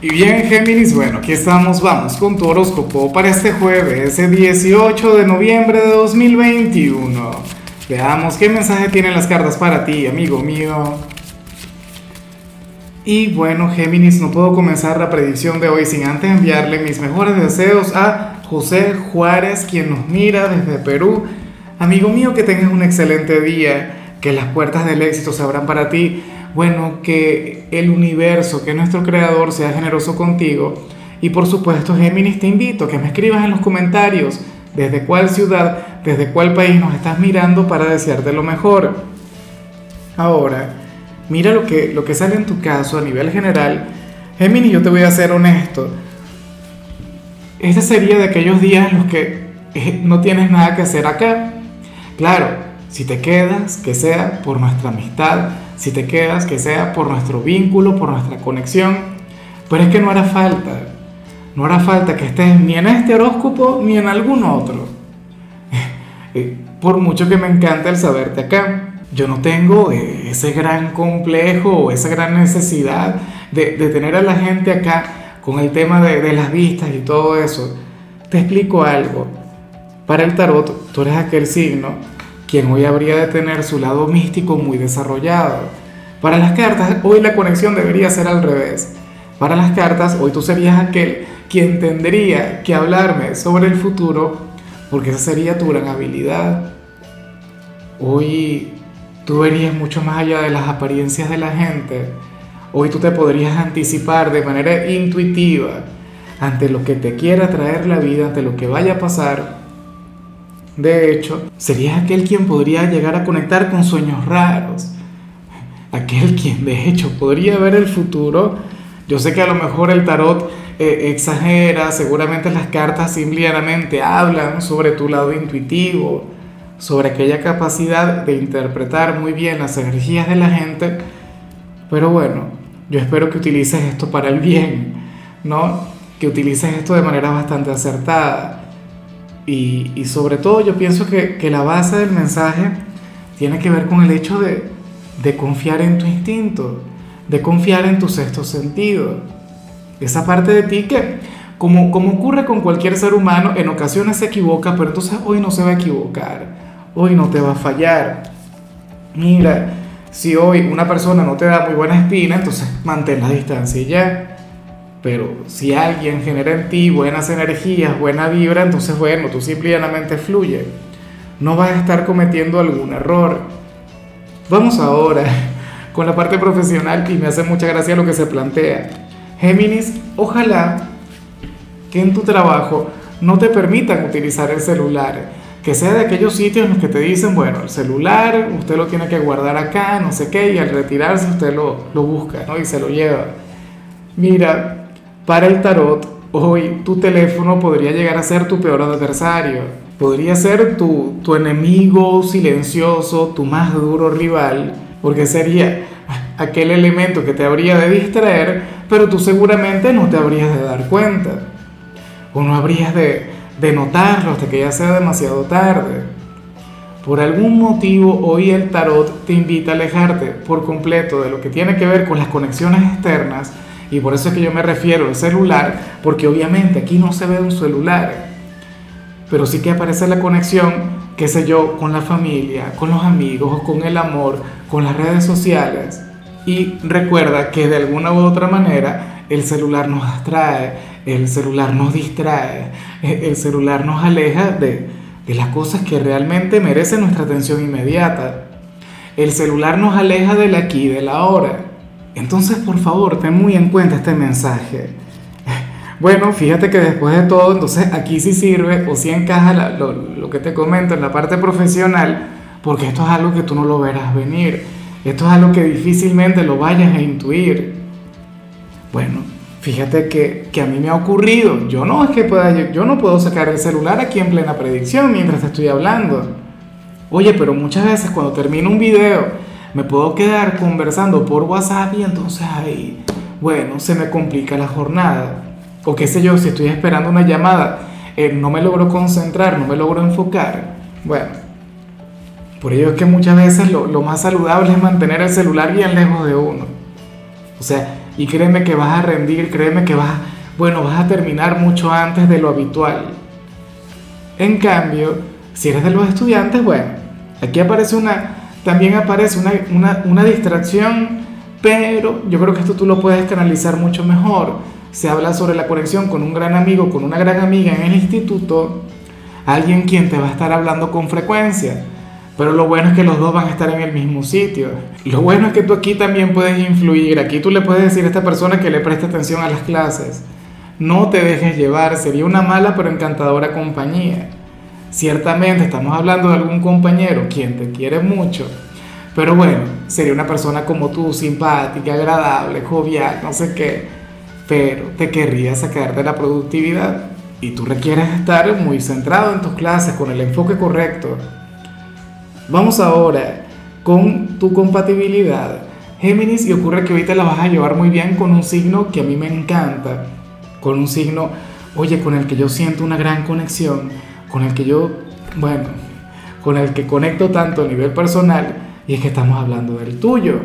Y bien, Géminis, bueno, aquí estamos, vamos con tu horóscopo para este jueves, ese 18 de noviembre de 2021. Veamos qué mensaje tienen las cartas para ti, amigo mío. Y bueno, Géminis, no puedo comenzar la predicción de hoy sin antes enviarle mis mejores deseos a José Juárez, quien nos mira desde Perú. Amigo mío, que tengas un excelente día, que las puertas del éxito se abran para ti bueno, que el universo, que nuestro creador sea generoso contigo. Y por supuesto, Géminis, te invito a que me escribas en los comentarios desde cuál ciudad, desde cuál país nos estás mirando para desearte lo mejor. Ahora, mira lo que, lo que sale en tu caso a nivel general. Géminis, yo te voy a ser honesto. Este sería de aquellos días en los que eh, no tienes nada que hacer acá. Claro, si te quedas, que sea por nuestra amistad, si te quedas, que sea por nuestro vínculo, por nuestra conexión. Pero es que no hará falta, no hará falta que estés ni en este horóscopo ni en algún otro. Eh, por mucho que me encanta el saberte acá, yo no tengo eh, ese gran complejo o esa gran necesidad de, tener a la gente acá con el tema de, de las vistas y todo eso. Te explico algo. Para el tarot, tú eres aquel signo quien hoy habría de tener su lado místico muy desarrollado. Para las cartas, hoy la conexión debería ser al revés. Para las cartas, hoy tú serías aquel quien tendría que hablarme sobre el futuro, porque esa sería tu gran habilidad. Hoy tú verías mucho más allá de las apariencias de la gente. Hoy tú te podrías anticipar de manera intuitiva ante lo que te quiera traer la vida, ante lo que vaya a pasar de hecho, serías aquel quien podría llegar a conectar con sueños raros. Aquel quien de hecho podría ver el futuro. Yo sé que a lo mejor el tarot eh, exagera, seguramente las cartas simplemente hablan sobre tu lado intuitivo, sobre aquella capacidad de interpretar muy bien las energías de la gente. Pero bueno, yo espero que utilices esto para el bien, ¿no? Que utilices esto de manera bastante acertada y, sobre todo yo pienso que, la base del mensaje tiene que ver con el hecho de, confiar en tu instinto, de confiar en tu sexto sentido. Esa parte de ti que, como, como ocurre con cualquier ser humano, en ocasiones se equivoca, pero entonces hoy no se va a equivocar, hoy no te va a fallar. Mira, si hoy una persona no te da muy buena espina, entonces mantén la distancia y ya. Pero si alguien genera en ti buenas energías, buena vibra, entonces bueno, tú simplemente fluye. No vas a estar cometiendo algún error. Vamos ahora con la parte profesional y me hace mucha gracia lo que se plantea. Géminis, ojalá que en tu trabajo no te permitan utilizar el celular. Que sea de aquellos sitios en los que te dicen, bueno, el celular usted lo tiene que guardar acá, no sé qué, y al retirarse usted lo, lo busca, ¿no? Y se lo lleva. Mira, para el tarot, hoy tu teléfono podría llegar a ser tu peor adversario. Podría ser tu, tu enemigo silencioso, tu más duro rival, porque sería aquel elemento que te habría de distraer, pero tú seguramente no te habrías de dar cuenta. O no habrías de, de notarlo hasta que ya sea demasiado tarde. Por algún motivo hoy el tarot te invita a alejarte por completo de lo que tiene que ver con las conexiones externas y por eso es que yo me refiero al celular, porque obviamente aquí no se ve un celular, pero sí que aparece la conexión, qué sé yo, con la familia, con los amigos, con el amor, con las redes sociales. Y recuerda que de alguna u otra manera el celular nos atrae, el celular nos distrae, el celular nos aleja de, de las cosas que realmente merecen nuestra atención inmediata. El celular nos aleja del aquí y del ahora. Entonces, por favor, ten muy en cuenta este mensaje. Bueno, fíjate que después de todo, entonces aquí sí sirve o sí encaja lo, que te comento en la parte profesional, porque esto es algo que tú no lo verás venir. Esto es algo que difícilmente lo vayas a intuir. Bueno, fíjate que, que, a mí me ha ocurrido. Yo no es que pueda, yo no puedo sacar el celular aquí en plena predicción mientras te estoy hablando. Oye, pero muchas veces cuando termino un video me puedo quedar conversando por WhatsApp y entonces ahí, bueno, se me complica la jornada. O qué sé yo, si estoy esperando una llamada, eh, no me logro concentrar, no me logro enfocar. Bueno, por ello es que muchas veces lo, lo más saludable es mantener el celular bien lejos de uno. O sea, y créeme que vas a rendir, créeme que vas, bueno, vas a terminar mucho antes de lo habitual. En cambio, si eres de los estudiantes, bueno, aquí aparece una, también aparece una, una, una distracción, pero yo creo que esto tú lo puedes canalizar mucho mejor. Se habla sobre la conexión con un gran amigo, con una gran amiga en el instituto, alguien quien te va a estar hablando con frecuencia pero lo bueno es que los dos van a estar en el mismo sitio. Lo bueno es que tú aquí también puedes influir. Aquí tú le puedes decir a esta persona que le preste atención a las clases. No te dejes llevar. Sería una mala pero encantadora compañía. Ciertamente estamos hablando de algún compañero quien te quiere mucho. Pero bueno, sería una persona como tú, simpática, agradable, jovial, no sé qué. Pero te querría sacar de la productividad. Y tú requieres estar muy centrado en tus clases, con el enfoque correcto. Vamos ahora con tu compatibilidad. Géminis, y ocurre que ahorita la vas a llevar muy bien con un signo que a mí me encanta, con un signo, oye, con el que yo siento una gran conexión, con el que yo, bueno, con el que conecto tanto a nivel personal, y es que estamos hablando del tuyo.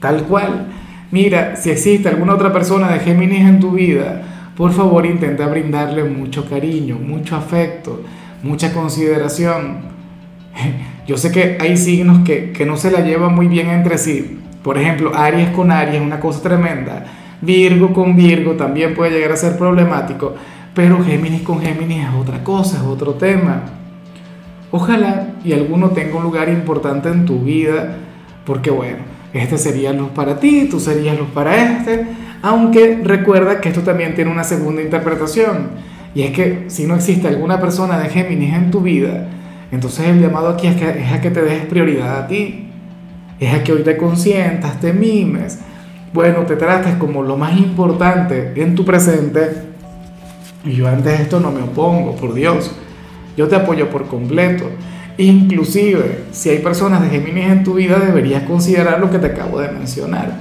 Tal cual. Mira, si existe alguna otra persona de Géminis en tu vida, por favor intenta brindarle mucho cariño, mucho afecto, mucha consideración Yo sé que hay signos que, no se la llevan muy bien entre sí. Por ejemplo, Aries con Aries es una cosa tremenda. Virgo con Virgo también puede llegar a ser problemático. Pero Géminis con Géminis es otra cosa, es otro tema. Ojalá y alguno tenga un lugar importante en tu vida, porque bueno, este sería luz para ti, tú serías luz para este, aunque recuerda que esto también tiene una segunda interpretación, y es que si no existe alguna persona de Géminis en tu vida, entonces el llamado aquí es, que, es a que te des prioridad a ti, es a que hoy te consientas, te mimes, bueno, te trates como lo más importante en tu presente. Y yo antes esto no me opongo, por Dios. Yo te apoyo por completo. Inclusive, si hay personas de Géminis en tu vida, deberías considerar lo que te acabo de mencionar.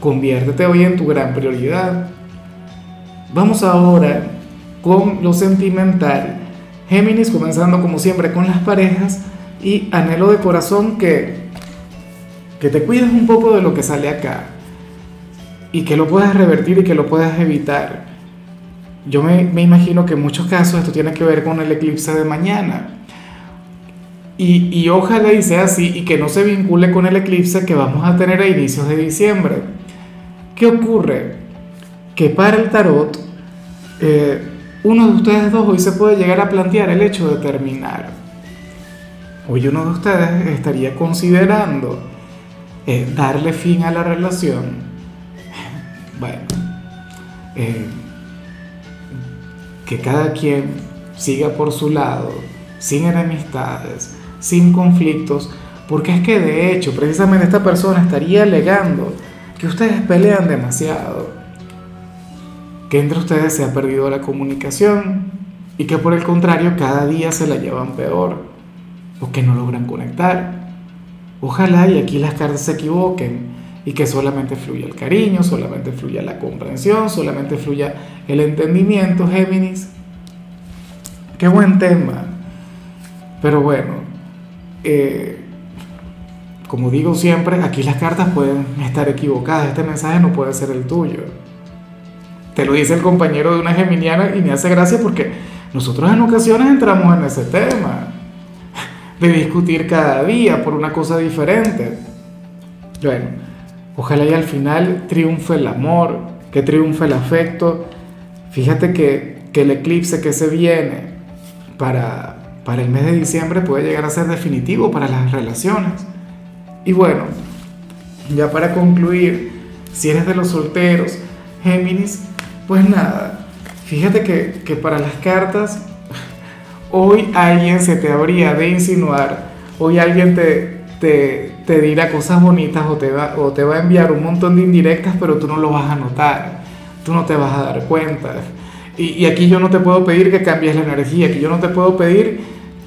Conviértete hoy en tu gran prioridad. Vamos ahora con lo sentimental Géminis comenzando como siempre con las parejas y anhelo de corazón que, que te cuides un poco de lo que sale acá y que lo puedas revertir y que lo puedas evitar. Yo me, me imagino que en muchos casos esto tiene que ver con el eclipse de mañana. Y, y, ojalá y sea así y que no se vincule con el eclipse que vamos a tener a inicios de diciembre. ¿Qué ocurre? Que para el tarot, eh, uno de ustedes dos hoy se puede llegar a plantear el hecho de terminar. Hoy uno de ustedes estaría considerando eh, darle fin a la relación. Bueno, eh, que cada quien siga por su lado, sin enemistades, sin conflictos, porque es que de hecho precisamente esta persona estaría alegando que ustedes pelean demasiado que entre ustedes se ha perdido la comunicación y que por el contrario cada día se la llevan peor o que no logran conectar. Ojalá y aquí las cartas se equivoquen y que solamente fluya el cariño, solamente fluya la comprensión, solamente fluya el entendimiento, Géminis. Qué buen tema. Pero bueno, eh, como digo siempre, aquí las cartas pueden estar equivocadas. Este mensaje no puede ser el tuyo. Te lo dice el compañero de una geminiana y me hace gracia porque nosotros en ocasiones entramos en ese tema de discutir cada día por una cosa diferente. Bueno, ojalá y al final triunfe el amor, que triunfe el afecto. Fíjate que, que el eclipse que se viene para, para el mes de diciembre puede llegar a ser definitivo para las relaciones. Y bueno, ya para concluir, si eres de los solteros, Géminis, pues nada, fíjate que, para las cartas, hoy alguien se te habría de insinuar, hoy alguien te, te, dirá cosas bonitas o te, va, o te va a enviar un montón de indirectas, pero tú no lo vas a notar, tú no te vas a dar cuenta. Y, y aquí yo no te puedo pedir que cambies la energía, aquí yo no te puedo pedir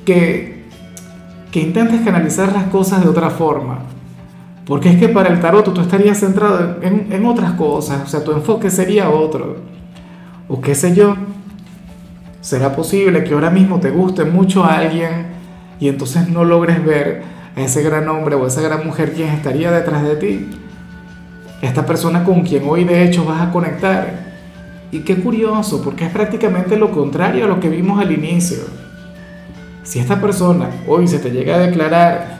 que, que intentes canalizar las cosas de otra forma. Porque es que para el tarot tú estarías centrado en, en, otras cosas, o sea, tu enfoque sería otro. O qué sé yo, será posible que ahora mismo te guste mucho a alguien y entonces no logres ver ese gran hombre o esa gran mujer quien estaría detrás de ti. esta persona con quien hoy de hecho vas a conectar. Y qué curioso, porque es prácticamente lo contrario a lo que vimos al inicio. Si esta persona hoy se te llega a declarar,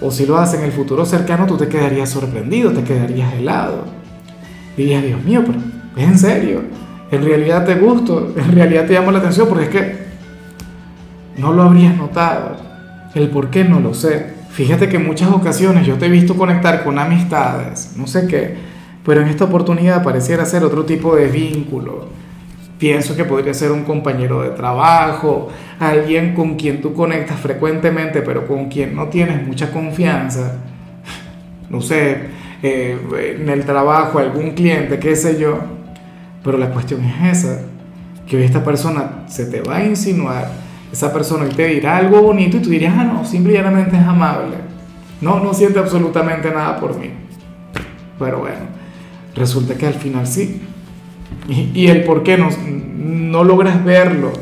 o si lo hace en el futuro cercano, tú te quedarías sorprendido, te quedarías helado. Dirías, Dios mío, pero es en serio. En realidad te gusto, en realidad te llamo la atención, porque es que no lo habrías notado. El por qué no lo sé. Fíjate que en muchas ocasiones yo te he visto conectar con amistades, no sé qué, pero en esta oportunidad pareciera ser otro tipo de vínculo. Pienso que podría ser un compañero de trabajo, alguien con quien tú conectas frecuentemente, pero con quien no tienes mucha confianza. No sé, eh, en el trabajo, algún cliente, qué sé yo. Pero la cuestión es esa, que esta persona se te va a insinuar, esa persona hoy te dirá algo bonito y tú dirías, ah, no, simplemente es amable. No, no siente absolutamente nada por mí. Pero bueno resulta que al final sí. Y, el por qué no, no logras verlo,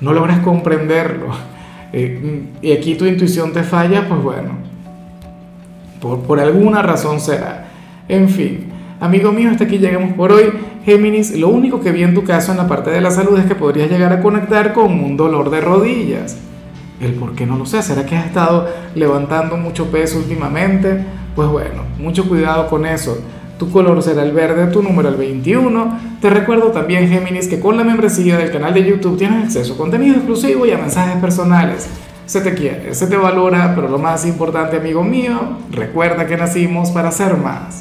no logras comprenderlo. Eh, y aquí tu intuición te falla, pues bueno, por, por alguna razón será. En fin, amigo mío, hasta aquí llegamos por hoy. Géminis, lo único que vi en tu caso en la parte de la salud es que podrías llegar a conectar con un dolor de rodillas. El por qué no lo sé. ¿Será que has estado levantando mucho peso últimamente? Pues bueno, mucho cuidado con eso. Tu color será el verde, tu número el 21. Te recuerdo también, Géminis, que con la membresía del canal de YouTube tienes acceso a contenido exclusivo y a mensajes personales. Se te quiere, se te valora, pero lo más importante, amigo mío, recuerda que nacimos para ser más.